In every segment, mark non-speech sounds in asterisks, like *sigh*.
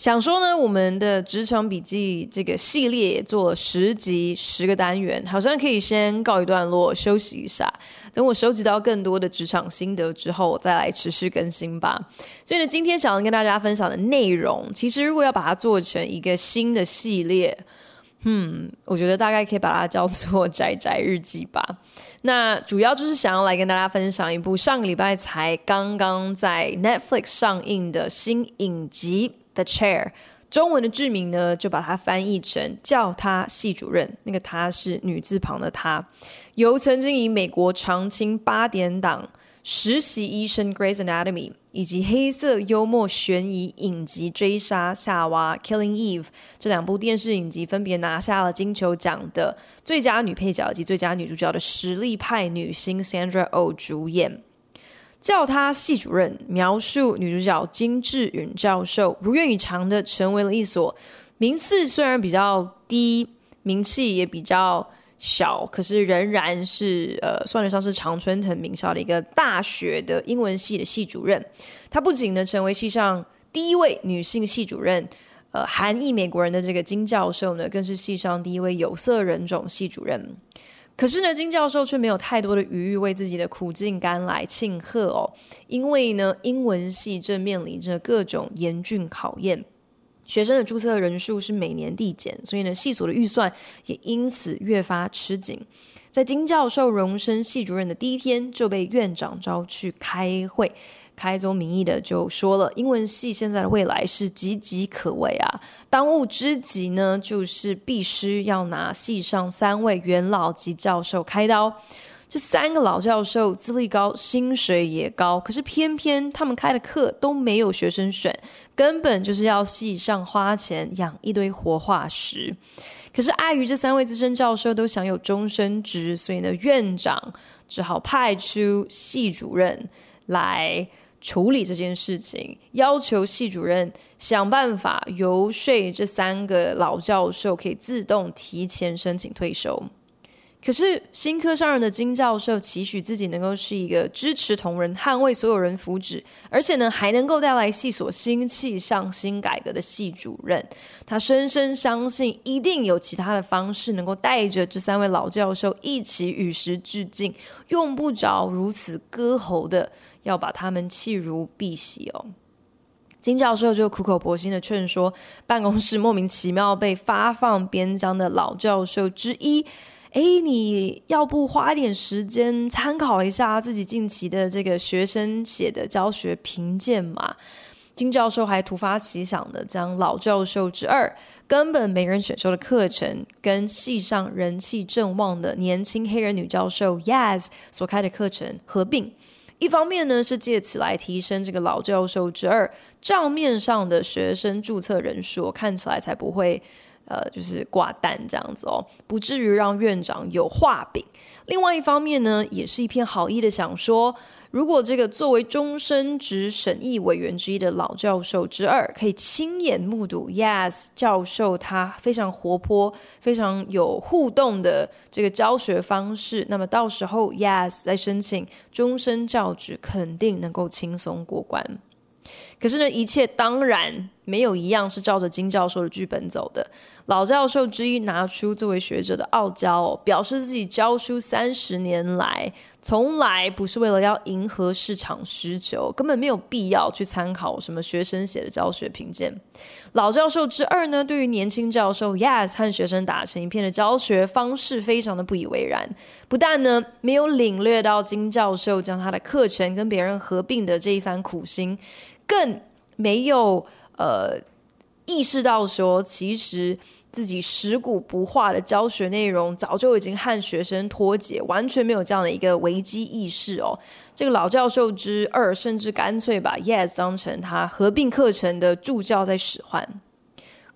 想说呢，我们的职场笔记这个系列也做了十集，十个单元，好像可以先告一段落，休息一下。等我收集到更多的职场心得之后，我再来持续更新吧。所以呢，今天想要跟大家分享的内容，其实如果要把它做成一个新的系列，嗯，我觉得大概可以把它叫做“宅宅日记”吧。那主要就是想要来跟大家分享一部上个礼拜才刚刚在 Netflix 上映的新影集。The Chair，中文的剧名呢，就把它翻译成叫他系主任。那个他是女字旁的他，由曾经以美国常青八点档实习医生 Grey's Anatomy 以及黑色幽默悬疑影集追杀夏娃 Killing Eve 这两部电视影集分别拿下了金球奖的最佳女配角以及最佳女主角的实力派女星 Sandra Oh 主演。叫他系主任，描述女主角金智允教授如愿以偿的成为了一所名次虽然比较低，名气也比较小，可是仍然是呃算得上是常春藤名校的一个大学的英文系的系主任。她不仅呢成为系上第一位女性系主任，呃，韩裔美国人的这个金教授呢，更是系上第一位有色人种系主任。可是呢，金教授却没有太多的余裕为自己的苦尽甘来庆贺哦，因为呢，英文系正面临着各种严峻考验，学生的注册人数是每年递减，所以呢，系所的预算也因此越发吃紧。在金教授荣升系主任的第一天，就被院长召去开会。开宗明义的就说了，英文系现在的未来是岌岌可危啊！当务之急呢，就是必须要拿系上三位元老级教授开刀。这三个老教授资历高，薪水也高，可是偏偏他们开的课都没有学生选，根本就是要系上花钱养一堆活化石。可是碍于这三位资深教授都享有终身职，所以呢，院长只好派出系主任来。处理这件事情，要求系主任想办法游说这三个老教授可以自动提前申请退休。可是新科上任的金教授期许自己能够是一个支持同仁、捍卫所有人福祉，而且呢还能够带来系所新气象、新改革的系主任。他深深相信，一定有其他的方式能够带着这三位老教授一起与时俱进，用不着如此割喉的要把他们弃如敝屣哦。金教授就苦口婆心的劝说，办公室莫名其妙被发放边疆的老教授之一。哎，你要不花一点时间参考一下自己近期的这个学生写的教学评鉴嘛？金教授还突发奇想的将老教授之二根本没人选修的课程，跟系上人气正旺的年轻黑人女教授 Yaz 所开的课程合并。一方面呢，是借此来提升这个老教授之二账面上的学生注册人数，看起来才不会。呃，就是挂单这样子哦，不至于让院长有画饼。另外一方面呢，也是一片好意的想说，如果这个作为终身职审议委员之一的老教授之二，可以亲眼目睹 Yas 教授他非常活泼、非常有互动的这个教学方式，那么到时候 Yas 再申请终身教职，肯定能够轻松过关。可是呢，一切当然没有一样是照着金教授的剧本走的。老教授之一拿出作为学者的傲娇，表示自己教书三十年来，从来不是为了要迎合市场需求，根本没有必要去参考什么学生写的教学评鉴。老教授之二呢，对于年轻教授 yes 和学生打成一片的教学方式，非常的不以为然。不但呢，没有领略到金教授将他的课程跟别人合并的这一番苦心，更没有呃意识到说，其实。自己食古不化的教学内容，早就已经和学生脱节，完全没有这样的一个危机意识哦。这个老教授之二，甚至干脆把 Yes 当成他合并课程的助教在使唤。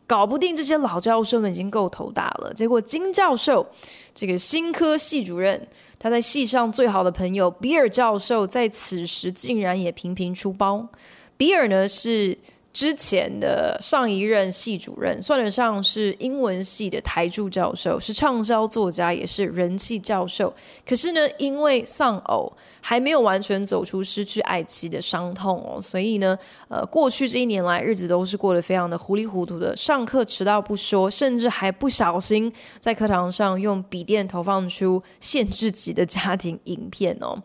搞不定这些老教授们已经够头大了。结果金教授这个新科系主任，他在系上最好的朋友比尔教授，在此时竟然也频频出包。比尔呢是。之前的上一任系主任算得上是英文系的台柱教授，是畅销作家，也是人气教授。可是呢，因为丧偶，还没有完全走出失去爱妻的伤痛哦，所以呢，呃，过去这一年来日子都是过得非常的糊里糊涂的。上课迟到不说，甚至还不小心在课堂上用笔电投放出限制级的家庭影片哦。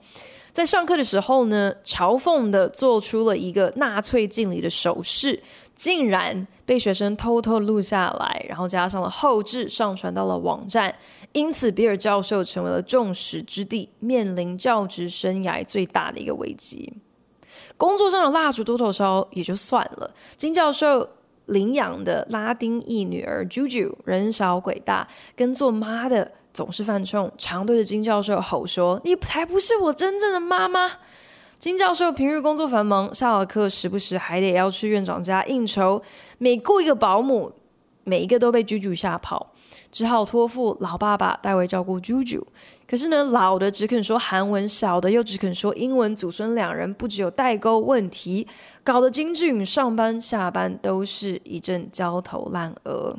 在上课的时候呢，嘲讽的做出了一个纳粹敬礼的手势，竟然被学生偷偷录下来，然后加上了后置，上传到了网站。因此，比尔教授成为了众矢之的，面临教职生涯最大的一个危机。工作上的蜡烛多头烧也就算了，金教授领养的拉丁裔女儿 Juju 人小鬼大，跟做妈的。总是犯冲，常对着金教授吼说：“你才不是我真正的妈妈！”金教授平日工作繁忙，下了课时不时还得要去院长家应酬，每雇一个保姆，每一个都被 Juju 吓跑，只好托付老爸爸代为照顾 Juju。可是呢，老的只肯说韩文，小的又只肯说英文，祖孙两人不只有代沟问题，搞得金智允上班下班都是一阵焦头烂额。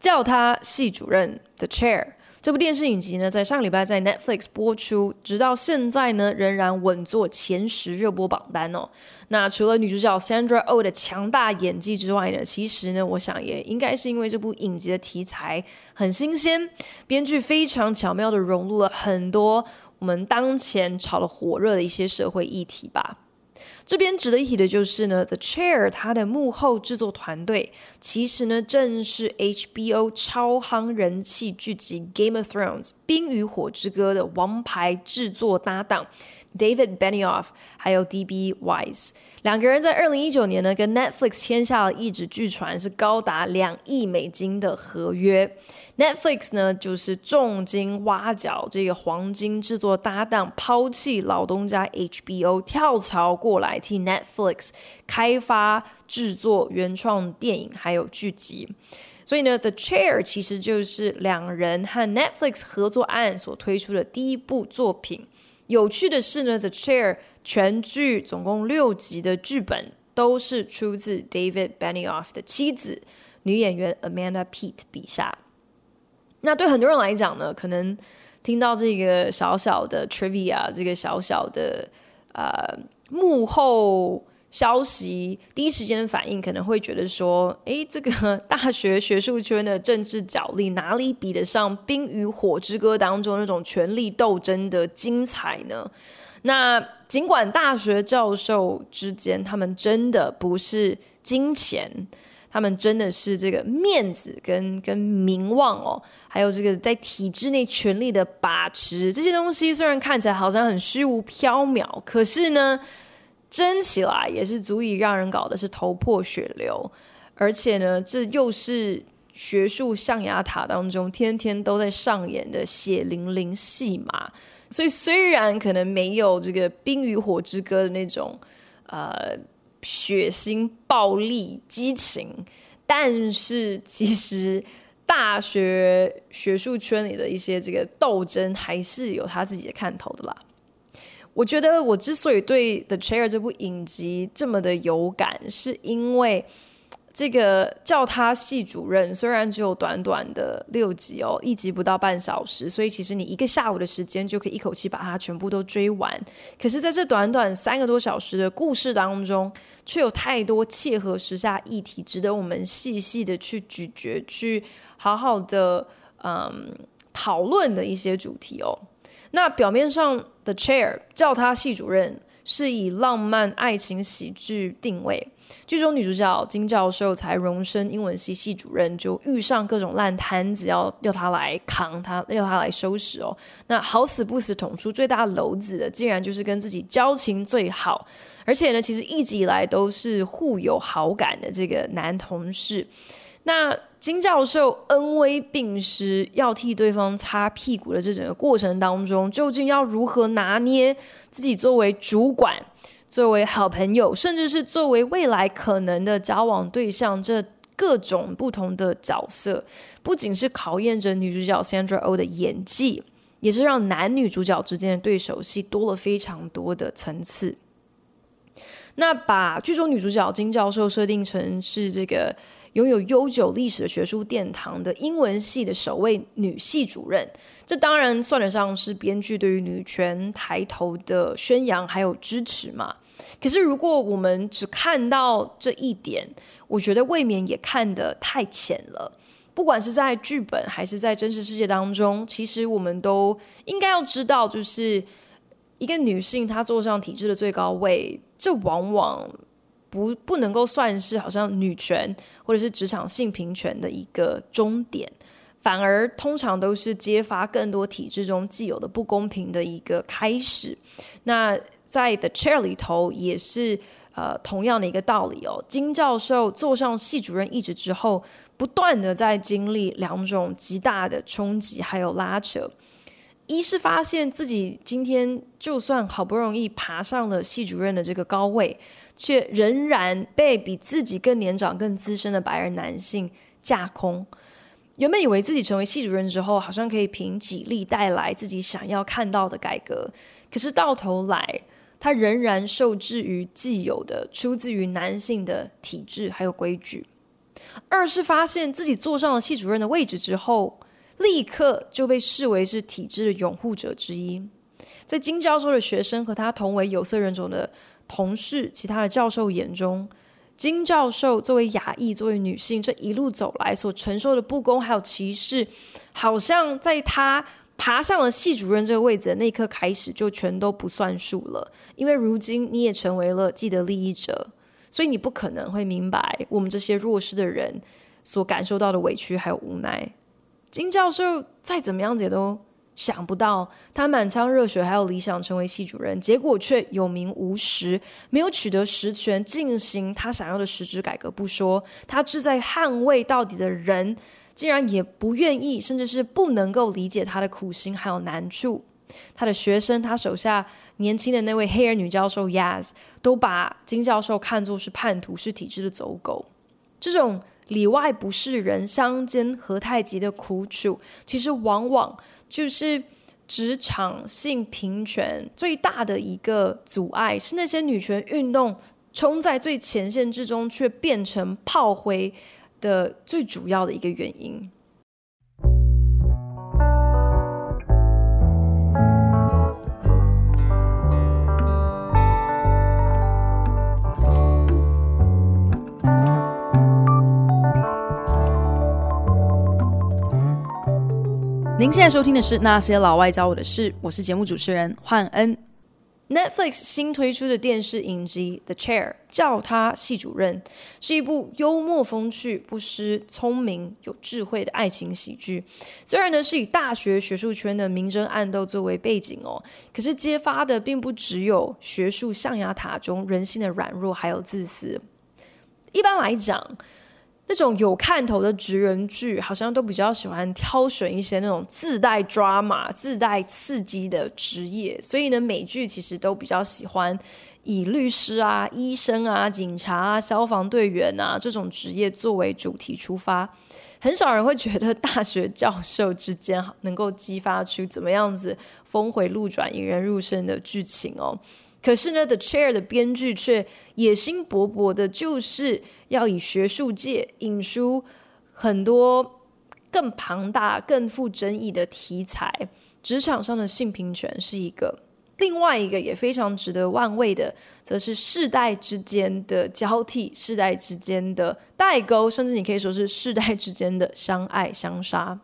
叫他系主任 The Chair 这部电视影集呢，在上礼拜在 Netflix 播出，直到现在呢，仍然稳坐前十热播榜单哦。那除了女主角 Sandra Oh 的强大演技之外呢，其实呢，我想也应该是因为这部影集的题材很新鲜，编剧非常巧妙地融入了很多我们当前炒得火热的一些社会议题吧。这边值得一提的就是呢，The Chair 它的幕后制作团队其实呢，正是 HBO 超夯人气剧集《Game of Thrones》《冰与火之歌》的王牌制作搭档 David Benioff，还有 D.B. Wise。两个人在二零一九年呢，跟 Netflix 签下了一纸据传是高达两亿美金的合约。Netflix 呢，就是重金挖角这个黄金制作搭档，抛弃老东家 HBO，跳槽过来替 Netflix 开发制作原创电影还有剧集。所以呢，The Chair 其实就是两人和 Netflix 合作案所推出的第一部作品。有趣的是呢，《The Chair》全剧总共六集的剧本都是出自 David Benioff 的妻子女演员 Amanda Peet 笔下。那对很多人来讲呢，可能听到这个小小的 trivia，这个小小的呃幕后。消息第一时间的反应可能会觉得说：“诶，这个 *laughs* 大学学术圈的政治角力哪里比得上《冰与火之歌》当中那种权力斗争的精彩呢？”那尽管大学教授之间他们真的不是金钱，他们真的是这个面子跟跟名望哦，还有这个在体制内权力的把持这些东西，虽然看起来好像很虚无缥缈，可是呢。争起来也是足以让人搞得是头破血流，而且呢，这又是学术象牙塔当中天天都在上演的血淋淋戏码。所以虽然可能没有这个《冰与火之歌》的那种呃血腥、暴力、激情，但是其实大学学术圈里的一些这个斗争还是有他自己的看头的啦。我觉得我之所以对《The Chair》这部影集这么的有感，是因为这个叫他系主任，虽然只有短短的六集哦，一集不到半小时，所以其实你一个下午的时间就可以一口气把它全部都追完。可是，在这短短三个多小时的故事当中，却有太多切合时下议题，值得我们细细的去咀嚼，去好好的嗯讨论的一些主题哦。那表面上，The Chair 叫他系主任是以浪漫爱情喜剧定位。剧中女主角金教授才荣升英文系系主任，就遇上各种烂摊子，要要他来扛他，要他来收拾哦。那好死不死捅出最大篓子的，竟然就是跟自己交情最好，而且呢，其实一直以来都是互有好感的这个男同事。那金教授恩威并施，要替对方擦屁股的这整个过程当中，究竟要如何拿捏自己作为主管、作为好朋友，甚至是作为未来可能的交往对象，这各种不同的角色，不仅是考验着女主角 Sandra O 的演技，也是让男女主角之间的对手戏多了非常多的层次。那把剧中女主角金教授设定成是这个拥有悠久历史的学术殿堂的英文系的首位女系主任，这当然算得上是编剧对于女权抬头的宣扬还有支持嘛。可是如果我们只看到这一点，我觉得未免也看得太浅了。不管是在剧本还是在真实世界当中，其实我们都应该要知道，就是一个女性她坐上体制的最高位，这往往不不能够算是好像女权或者是职场性平权的一个终点，反而通常都是揭发更多体制中既有的不公平的一个开始。那在 The Chair 里头也是呃同样的一个道理哦。金教授坐上系主任一职之后，不断的在经历两种极大的冲击还有拉扯。一是发现自己今天就算好不容易爬上了系主任的这个高位，却仍然被比自己更年长、更资深的白人男性架空。原本以为自己成为系主任之后，好像可以凭己力带来自己想要看到的改革，可是到头来。他仍然受制于既有的、出自于男性的体制还有规矩。二是发现自己坐上了系主任的位置之后，立刻就被视为是体制的拥护者之一。在金教授的学生和他同为有色人种的同事、其他的教授眼中，金教授作为亚裔、作为女性，这一路走来所承受的不公还有歧视，好像在他。爬上了系主任这个位置的那一刻开始，就全都不算数了。因为如今你也成为了既得利益者，所以你不可能会明白我们这些弱势的人所感受到的委屈还有无奈。金教授再怎么样子也都想不到，他满腔热血还有理想成为系主任，结果却有名无实，没有取得实权进行他想要的实质改革不说，他志在捍卫到底的人。竟然也不愿意，甚至是不能够理解他的苦心还有难处。他的学生，他手下年轻的那位黑人女教授 Yaz，都把金教授看作是叛徒，是体制的走狗。这种里外不是人、相煎何太急的苦楚，其实往往就是职场性平权最大的一个阻碍，是那些女权运动冲在最前线之中，却变成炮灰。的最主要的一个原因。您现在收听的是《那些老外教我的事》，我是节目主持人焕恩。Netflix 新推出的电视影集《The Chair》，叫他系主任，是一部幽默风趣、不失聪明、有智慧的爱情喜剧。虽然呢是以大学学术圈的明争暗斗作为背景哦，可是揭发的并不只有学术象牙塔中人性的软弱，还有自私。一般来讲，那种有看头的职人剧，好像都比较喜欢挑选一些那种自带 drama、自带刺激的职业，所以呢，美剧其实都比较喜欢以律师啊、医生啊、警察啊、消防队员啊这种职业作为主题出发。很少人会觉得大学教授之间能够激发出怎么样子峰回路转、引人入胜的剧情哦。可是呢，《The Chair》的编剧却野心勃勃的，就是要以学术界引出很多更庞大、更富争议的题材。职场上的性平权是一个，另外一个也非常值得玩味的，则是世代之间的交替、世代之间的代沟，甚至你可以说是世代之间的相爱相杀。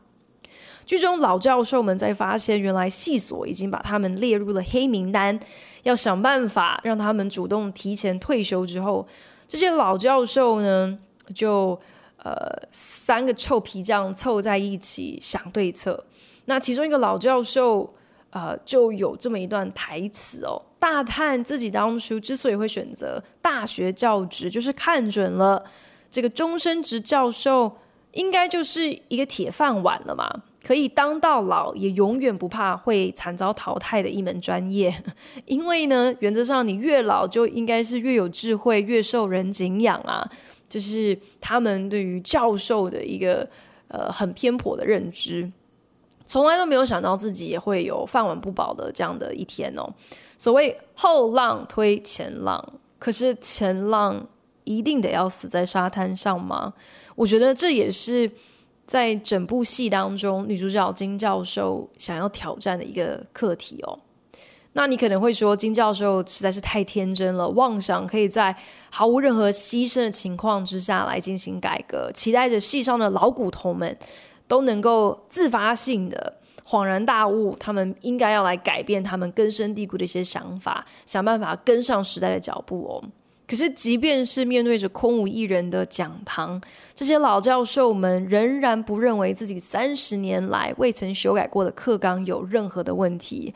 剧中老教授们在发现原来系所已经把他们列入了黑名单，要想办法让他们主动提前退休之后，这些老教授呢，就呃三个臭皮匠凑在一起想对策。那其中一个老教授呃就有这么一段台词哦，大叹自己当初之所以会选择大学教职，就是看准了这个终身职教授应该就是一个铁饭碗了嘛。可以当到老，也永远不怕会惨遭淘汰的一门专业。*laughs* 因为呢，原则上你越老就应该是越有智慧、越受人敬仰啊。就是他们对于教授的一个呃很偏颇的认知，从来都没有想到自己也会有饭碗不保的这样的一天哦。所谓后浪推前浪，可是前浪一定得要死在沙滩上吗？我觉得这也是在整部戏当中女主角金教授想要挑战的一个课题哦。那你可能会说，金教授实在是太天真了，妄想可以在毫无任何牺牲的情况之下来进行改革，期待着戏上的老骨头们都能够自发性的恍然大悟，他们应该要来改变他们根深蒂固的一些想法，想办法跟上时代的脚步哦。可是，即便是面对着空无一人的讲堂，这些老教授们仍然不认为自己三十年来未曾修改过的课纲有任何的问题。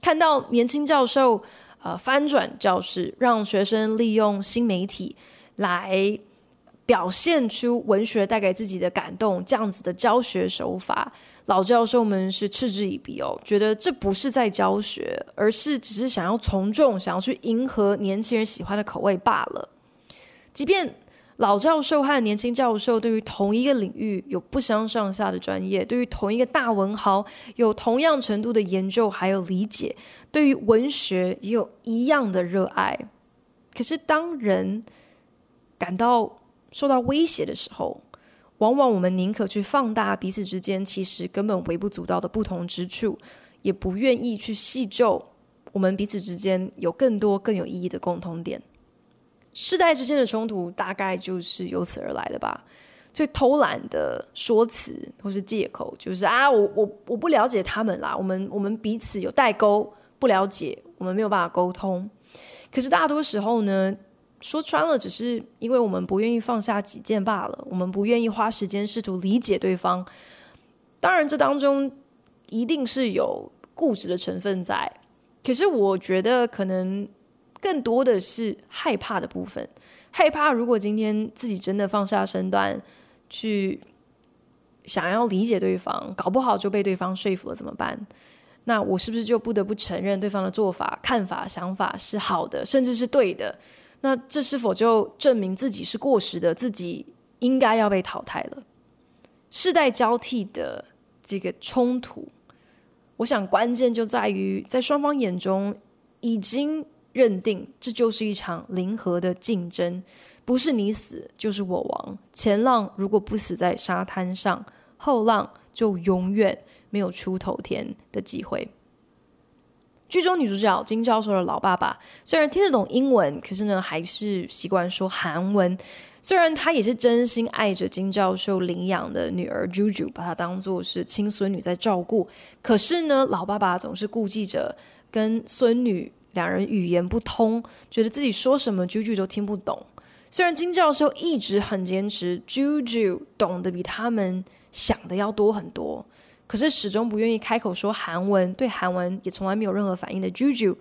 看到年轻教授，呃，翻转教室，让学生利用新媒体来表现出文学带给自己的感动，这样子的教学手法，老教授们是嗤之以鼻哦，觉得这不是在教学，而是只是想要从众，想要去迎合年轻人喜欢的口味罢了。即便老教授和年轻教授对于同一个领域有不相上下的专业，对于同一个大文豪有同样程度的研究还有理解，对于文学也有一样的热爱。可是，当人感到受到威胁的时候，往往我们宁可去放大彼此之间其实根本微不足道的不同之处，也不愿意去细究我们彼此之间有更多更有意义的共同点。世代之间的冲突大概就是由此而来的吧。最偷懒的说辞或是借口就是啊，我我我不了解他们啦，我们我们彼此有代沟，不了解，我们没有办法沟通。可是大多时候呢，说穿了，只是因为我们不愿意放下己见罢了，我们不愿意花时间试图理解对方。当然，这当中一定是有固执的成分在。可是我觉得可能。更多的是害怕的部分，害怕如果今天自己真的放下身段去想要理解对方，搞不好就被对方说服了怎么办？那我是不是就不得不承认对方的做法、看法、想法是好的，甚至是对的？那这是否就证明自己是过时的，自己应该要被淘汰了？世代交替的这个冲突，我想关键就在于在双方眼中已经。认定这就是一场零和的竞争，不是你死就是我亡。前浪如果不死在沙滩上，后浪就永远没有出头天的机会。剧中女主角金教授的老爸爸虽然听得懂英文，可是呢还是习惯说韩文。虽然他也是真心爱着金教授领养的女儿 Juju，把她当做是亲孙女在照顾，可是呢老爸爸总是顾忌着跟孙女。两人语言不通，觉得自己说什么 Juju 都听不懂。虽然金教授一直很坚持 Juju 懂得比他们想的要多很多，可是始终不愿意开口说韩文，对韩文也从来没有任何反应的 Juju，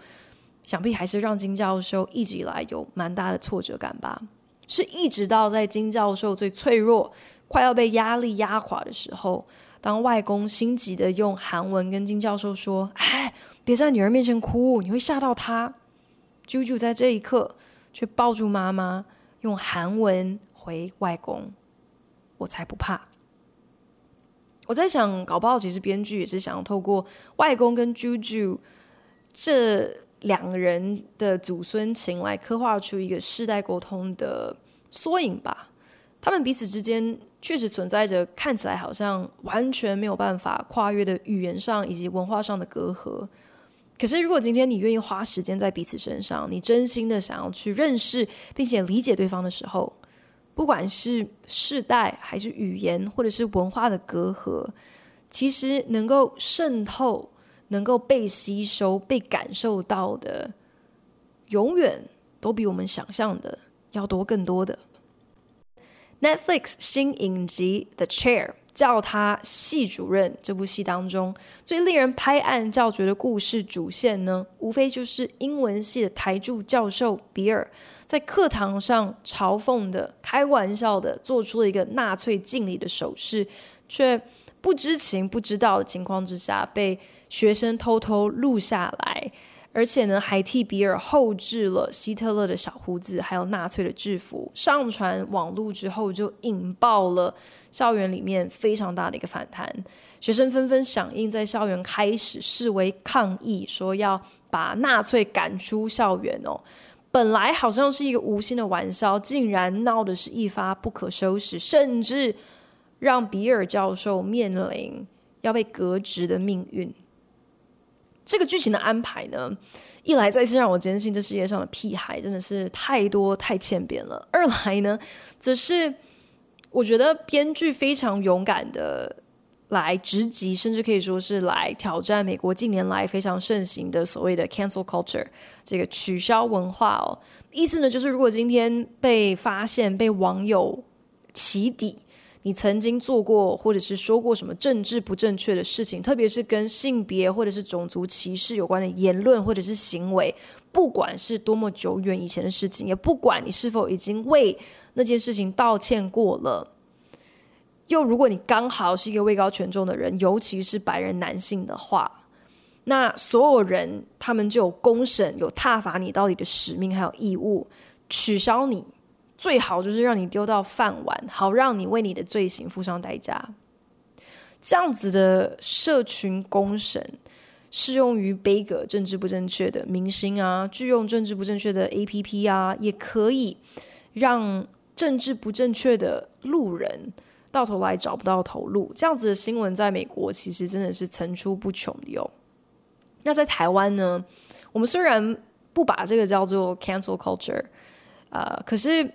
想必还是让金教授一直以来有蛮大的挫折感吧。是一直到在金教授最脆弱、快要被压力压垮的时候，当外公心急的用韩文跟金教授说：“哎。”别在女儿面前哭，你会吓到她。Juju 在这一刻却抱住妈妈，用韩文回外公：“我才不怕。”我在想，搞不好其实编剧也是想要透过外公跟 Juju 这两个人的祖孙情来刻画出一个世代沟通的缩影吧。他们彼此之间确实存在着看起来好像完全没有办法跨越的语言上以及文化上的隔阂。可是，如果今天你愿意花时间在彼此身上，你真心的想要去认识并且理解对方的时候，不管是世代还是语言或者是文化的隔阂，其实能够渗透、能够被吸收、被感受到的，永远都比我们想象的要多更多的。Netflix 新影集《The Chair》。叫他系主任。这部戏当中最令人拍案叫绝的故事主线呢，无非就是英文系的台柱教授比尔在课堂上嘲讽的、开玩笑的做出了一个纳粹敬礼的手势，却不知情、不知道的情况之下，被学生偷偷录下来，而且呢，还替比尔后置了希特勒的小胡子，还有纳粹的制服，上传网络之后，就引爆了校园里面非常大的一个反弹。学生纷纷响应，在校园开始示威抗议，说要把纳粹赶出校园哦。本来好像是一个无心的玩笑，竟然闹的是一发不可收拾，甚至让比尔教授面临要被革职的命运。这个剧情的安排呢，一来再次让我坚信这世界上的屁孩真的是太多太欠扁了；二来呢，则是我觉得编剧非常勇敢的来直击，甚至可以说是来挑战美国近年来非常盛行的所谓的 cancel culture。这个取消文化哦，意思呢就是，如果今天被发现被网友起底，你曾经做过或者是说过什么政治不正确的事情，特别是跟性别或者是种族歧视有关的言论或者是行为，不管是多么久远以前的事情，也不管你是否已经为那件事情道歉过了，又如果你刚好是一个位高权重的人，尤其是白人男性的话。那所有人，他们就有公审、有挞伐你到底的使命，还有义务，取消你，最好就是让你丢到饭碗，好让你为你的罪行付上代价。这样子的社群公审，适用于杯葛政治不正确的明星啊，拒用政治不正确的 APP 啊，也可以让政治不正确的路人到头来找不到头路。这样子的新闻，在美国其实真的是层出不穷的哟。那在台湾呢？我们虽然不把这个叫做 cancel culture，呃，可是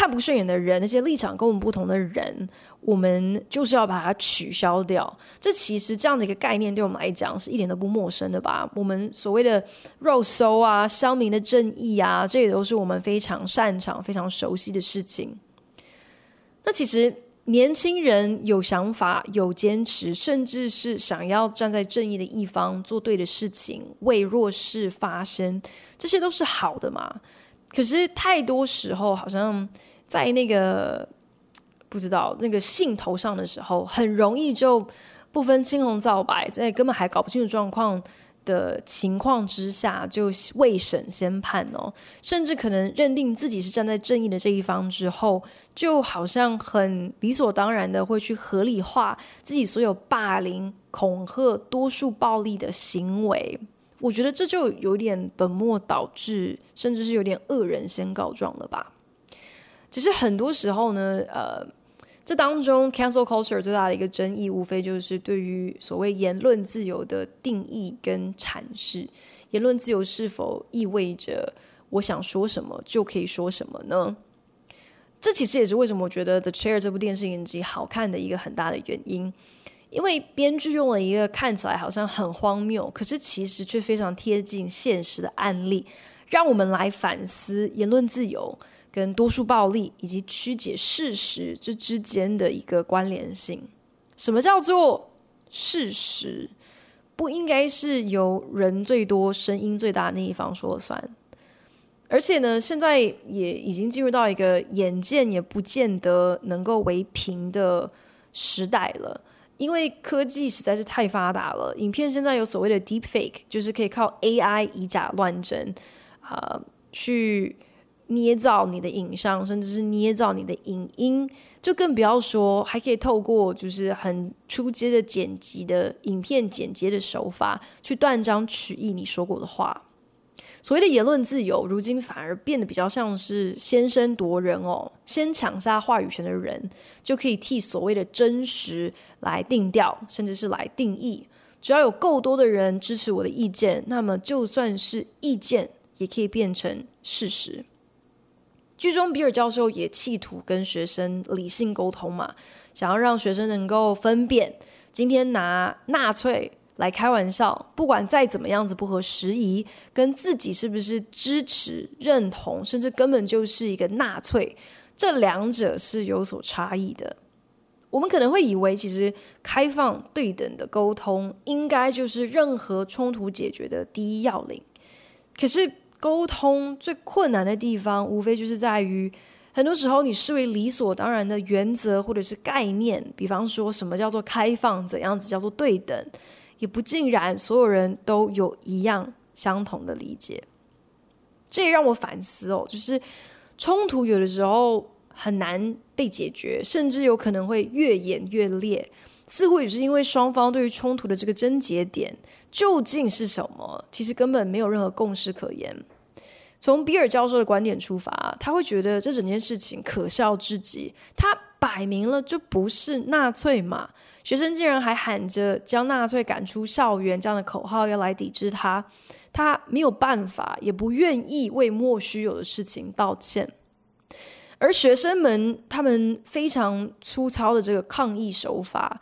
看不顺眼的人，那些立场跟我们不同的人，我们就是要把它取消掉。这其实这样的一个概念，对我们来讲是一点都不陌生的吧？我们所谓的肉搜啊、乡民的正义啊，这也都是我们非常擅长、非常熟悉的事情。那其实。年轻人有想法、有坚持，甚至是想要站在正义的一方，做对的事情，为弱势发声，这些都是好的嘛。可是太多时候，好像在那个不知道那个兴头上的时候，很容易就不分青红皂白，在根本还搞不清楚状况的情况之下，就未审先判哦，甚至可能认定自己是站在正义的这一方之后，就好像很理所当然的会去合理化自己所有霸凌、恐吓、多数暴力的行为。我觉得这就有点本末倒置，甚至是有点恶人先告状了吧。只是很多时候呢，呃。这当中，cancel culture 最大的一个争议，无非就是对于所谓言论自由的定义跟阐释。言论自由是否意味着我想说什么就可以说什么呢？这其实也是为什么我觉得《The Chair》这部电视影集好看的一个很大的原因。因为编剧用了一个看起来好像很荒谬，可是其实却非常贴近现实的案例，让我们来反思言论自由。跟多数暴力以及曲解事实这之间的一个关联性，什么叫做事实？不应该是由人最多、声音最大那一方说了算。而且呢，现在也已经进入到一个眼见也不见得能够为凭的时代了，因为科技实在是太发达了。影片现在有所谓的 deep fake，就是可以靠 AI 以假乱真啊、呃、去。捏造你的影像，甚至是捏造你的影音，就更不要说还可以透过就是很初阶的剪辑的影片剪接的手法，去断章取义你说过的话。所谓的言论自由，如今反而变得比较像是先声夺人哦，先抢下话语权的人就可以替所谓的真实来定调，甚至是来定义。只要有够多的人支持我的意见，那么就算是意见，也可以变成事实。剧中比尔教授也企图跟学生理性沟通嘛，想要让学生能够分辨，今天拿纳粹来开玩笑，不管再怎么样子不合时宜，跟自己是不是支持、认同，甚至根本就是一个纳粹，这两者是有所差异的。我们可能会以为，其实开放对等的沟通，应该就是任何冲突解决的第一要领，可是。沟通最困难的地方，无非就是在于很多时候你视为理所当然的原则或者是概念，比方说什么叫做开放，怎样子叫做对等，也不尽然所有人都有一样相同的理解。这也让我反思哦，就是冲突有的时候很难被解决，甚至有可能会越演越烈。似乎也是因为双方对于冲突的这个症结点究竟是什么，其实根本没有任何共识可言。从比尔教授的观点出发，他会觉得这整件事情可笑至极。他摆明了就不是纳粹嘛，学生竟然还喊着将纳粹赶出校园这样的口号要来抵制他，他没有办法，也不愿意为莫须有的事情道歉。而学生们他们非常粗糙的这个抗议手法。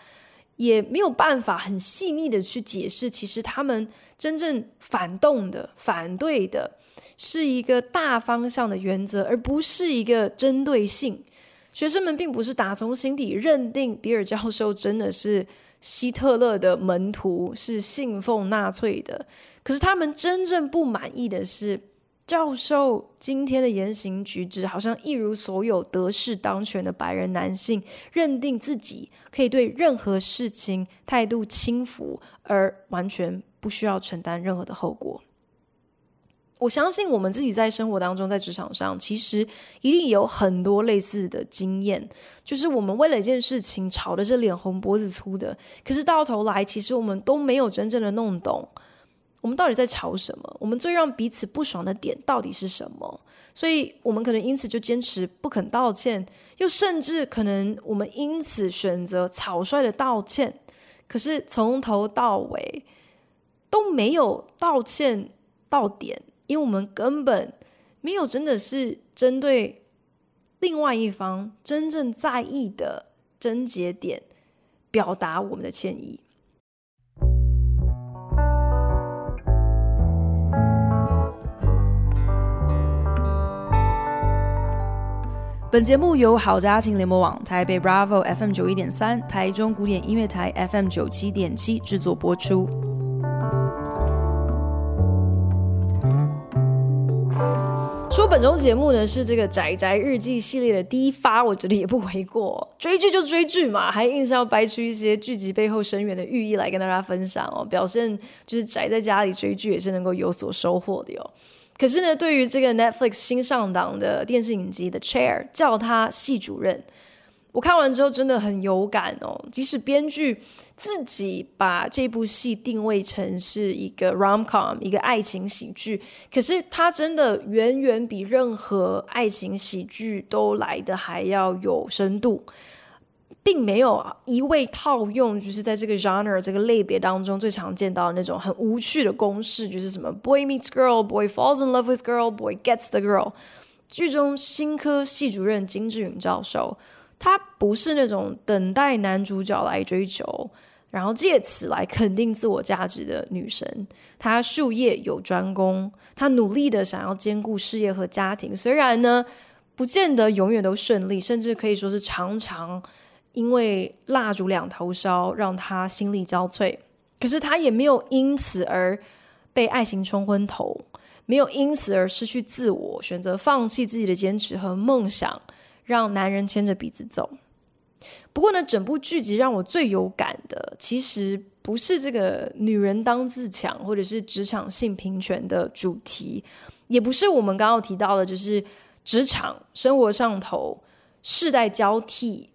也没有办法很细腻的去解释，其实他们真正反动的、反对的，是一个大方向的原则，而不是一个针对性。学生们并不是打从心底认定比尔教授真的是希特勒的门徒，是信奉纳粹的，可是他们真正不满意的是。教授今天的言行举止，好像一如所有得势当权的白人男性，认定自己可以对任何事情态度轻浮，而完全不需要承担任何的后果。我相信我们自己在生活当中，在职场上，其实一定有很多类似的经验，就是我们为了一件事情吵得是脸红脖子粗的，可是到头来，其实我们都没有真正的弄懂。我们到底在吵什么？我们最让彼此不爽的点到底是什么？所以，我们可能因此就坚持不肯道歉，又甚至可能我们因此选择草率的道歉。可是从头到尾都没有道歉到点，因为我们根本没有真的是针对另外一方真正在意的症结点表达我们的歉意。本节目由好家庭联播网、台北 Bravo FM 九一点三、台中古典音乐台 FM 九七点七制作播出。本周节目呢是这个宅宅日记系列的第一发，我觉得也不为过。追剧就追剧嘛，还硬是要掰出一些剧集背后深远的寓意来跟大家分享哦，表现就是宅在家里追剧也是能够有所收获的哟。可是呢，对于这个 Netflix 新上档的电视影集《The Chair》，叫他系主任，我看完之后真的很有感哦。即使编剧自己把这部戏定位成是一个 rom-com，一个爱情喜剧，可是它真的远远比任何爱情喜剧都来得还要有深度。并没有一味套用，就是在这个 genre 这个类别当中最常见到的那种很无趣的公式，就是什么 boy meets girl, boy falls in love with girl, boy gets the girl。剧中新科系主任金志允教授，他不是那种等待男主角来追求，然后借此来肯定自我价值的女神。她术业有专攻，她努力的想要兼顾事业和家庭，虽然呢，不见得永远都顺利，甚至可以说是常常。因为蜡烛两头烧，让她心力交瘁。可是她也没有因此而被爱情冲昏头，没有因此而失去自我，选择放弃自己的坚持和梦想，让男人牵着鼻子走。不过呢，整部剧集让我最有感的，其实不是这个女人当自强，或者是职场性平权的主题，也不是我们刚刚提到的，就是职场生活上头世代交替。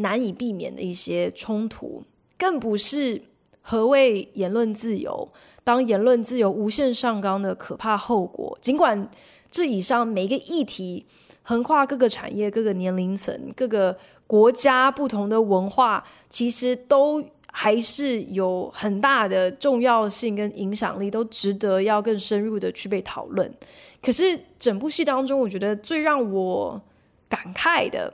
难以避免的一些冲突，更不是何谓言论自由。当言论自由无限上纲的可怕后果，尽管这以上每一个议题横跨各个产业、各个年龄层、各个国家、不同的文化，其实都还是有很大的重要性跟影响力，都值得要更深入的去被讨论。可是整部戏当中，我觉得最让我感慨的。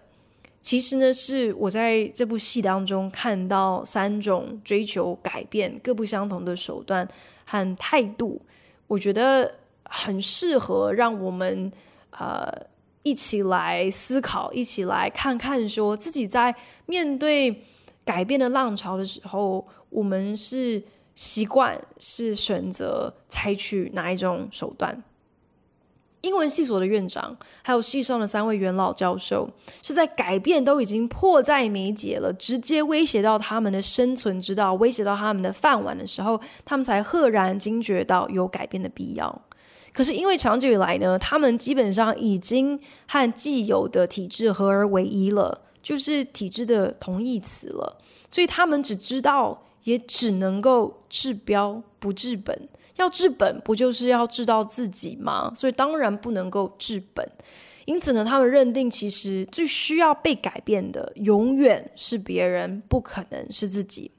其实呢，是我在这部戏当中看到三种追求改变、各不相同的手段和态度，我觉得很适合让我们呃一起来思考，一起来看看，说自己在面对改变的浪潮的时候，我们是习惯是选择采取哪一种手段。英文系所的院长，还有系上的三位元老教授，是在改变都已经迫在眉睫了，直接威胁到他们的生存之道，威胁到他们的饭碗的时候，他们才赫然惊觉到有改变的必要。可是因为长久以来呢，他们基本上已经和既有的体制合而为一了，就是体制的同义词了，所以他们只知道，也只能够治标不治本。要治本，不就是要治到自己吗？所以当然不能够治本。因此呢，他们认定其实最需要被改变的，永远是别人，不可能是自己。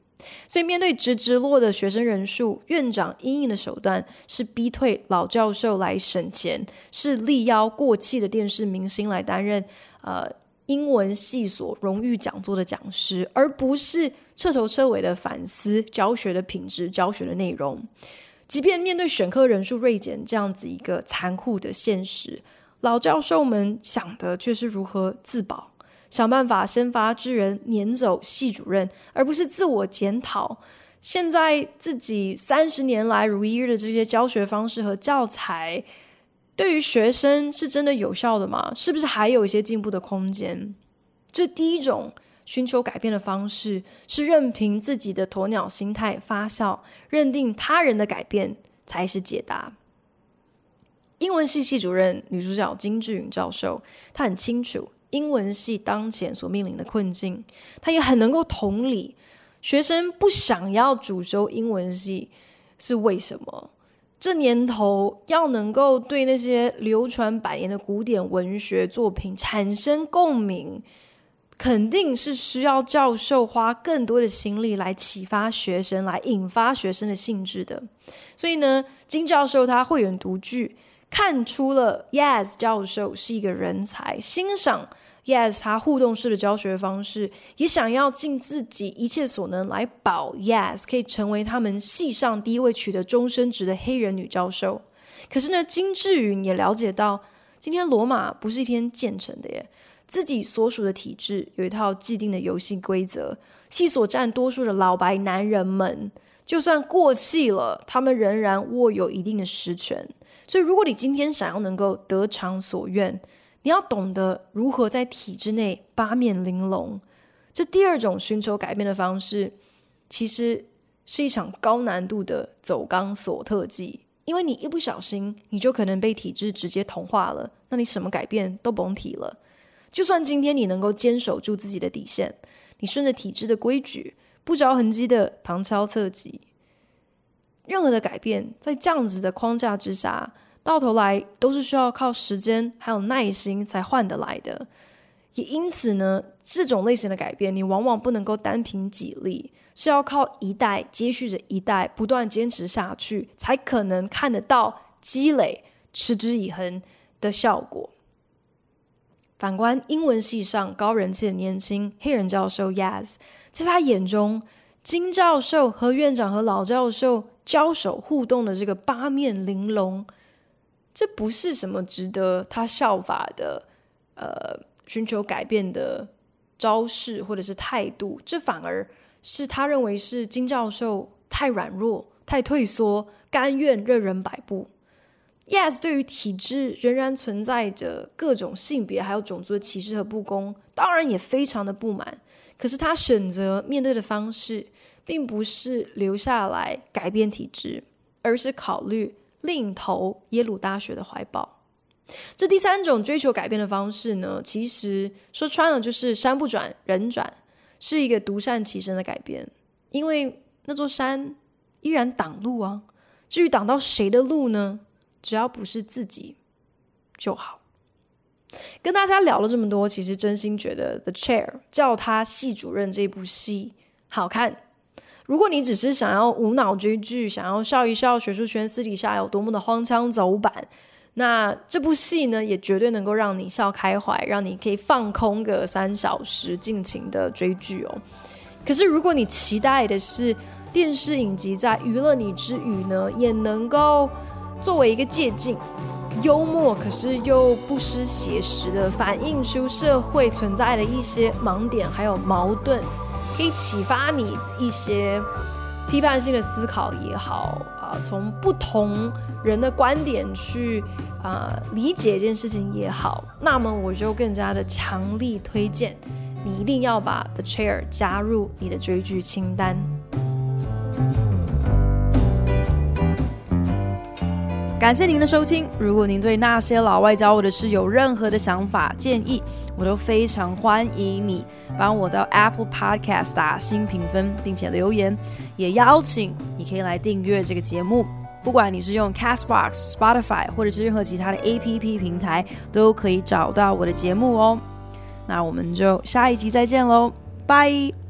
所以面对直直落的学生人数，院长因应的手段是逼退老教授来省钱，是力邀过气的电视明星来担任呃英文系所荣誉讲座的讲师，而不是彻头彻尾的反思教学的品质、教学的内容。即便面对选课人数锐减这样子一个残酷的现实，老教授们想的却是如何自保，想办法先发制人撵走系主任，而不是自我检讨。现在自己三十年来如一日的这些教学方式和教材，对于学生是真的有效的吗？是不是还有一些进步的空间？这第一种。寻求改变的方式是任凭自己的鸵鸟心态发酵，认定他人的改变才是解答。英文系系主任女主角金智允教授，她很清楚英文系当前所面临的困境，他也很能够同理学生不想要主修英文系是为什么。这年头要能够对那些流传百年的古典文学作品产生共鸣。肯定是需要教授花更多的心力来启发学生，来引发学生的兴致的。所以呢，金教授他慧眼独具，看出了 Yes 教授是一个人才，欣赏 Yes，他互动式的教学方式，也想要尽自己一切所能来保 Yes 可以成为他们系上第一位取得终身职的黑人女教授。可是呢，金智允也了解到，今天罗马不是一天建成的耶。自己所属的体制有一套既定的游戏规则，系所占多数的老白男人们，就算过气了，他们仍然握有一定的实权。所以，如果你今天想要能够得偿所愿，你要懂得如何在体制内八面玲珑。这第二种寻求改变的方式，其实是一场高难度的走钢索特技，因为你一不小心，你就可能被体制直接同化了，那你什么改变都甭提了。就算今天你能够坚守住自己的底线，你顺着体制的规矩，不着痕迹的旁敲侧击，任何的改变，在这样子的框架之下，到头来都是需要靠时间还有耐心才换得来的。也因此呢，这种类型的改变，你往往不能够单凭己力，是要靠一代接续着一代，不断坚持下去，才可能看得到积累、持之以恒的效果。反观英文系上高人气的年轻黑人教授 Yaz，在他眼中，金教授和院长和老教授交手互动的这个八面玲珑，这不是什么值得他效法的，呃，寻求改变的招式或者是态度，这反而是他认为是金教授太软弱、太退缩、甘愿任人摆布。Yes，对于体制仍然存在着各种性别还有种族的歧视和不公，当然也非常的不满。可是他选择面对的方式，并不是留下来改变体制，而是考虑另投耶鲁大学的怀抱。这第三种追求改变的方式呢，其实说穿了就是山不转人转，是一个独善其身的改变，因为那座山依然挡路啊。至于挡到谁的路呢？只要不是自己就好。跟大家聊了这么多，其实真心觉得《The Chair》叫他系主任这部戏好看。如果你只是想要无脑追剧，想要笑一笑学术圈私底下有多么的荒腔走板，那这部戏呢，也绝对能够让你笑开怀，让你可以放空个三小时，尽情的追剧哦。可是如果你期待的是电视影集在娱乐你之余呢，也能够作为一个借镜，幽默可是又不失写实的反映出社会存在的一些盲点还有矛盾，可以启发你一些批判性的思考也好啊，从不同人的观点去啊、理解这件事情也好，那么我就更加的强力推荐你一定要把 The Chair 加入你的追剧清单。感谢您的收听。如果您对那些老外教我的事有任何的想法建议，我都非常欢迎你帮我到 Apple Podcast 打新评分，并且留言。也邀请你可以来订阅这个节目，不管你是用 Castbox、Spotify 或者是任何其他的 APP 平台，都可以找到我的节目哦。那我们就下一集再见喽，拜。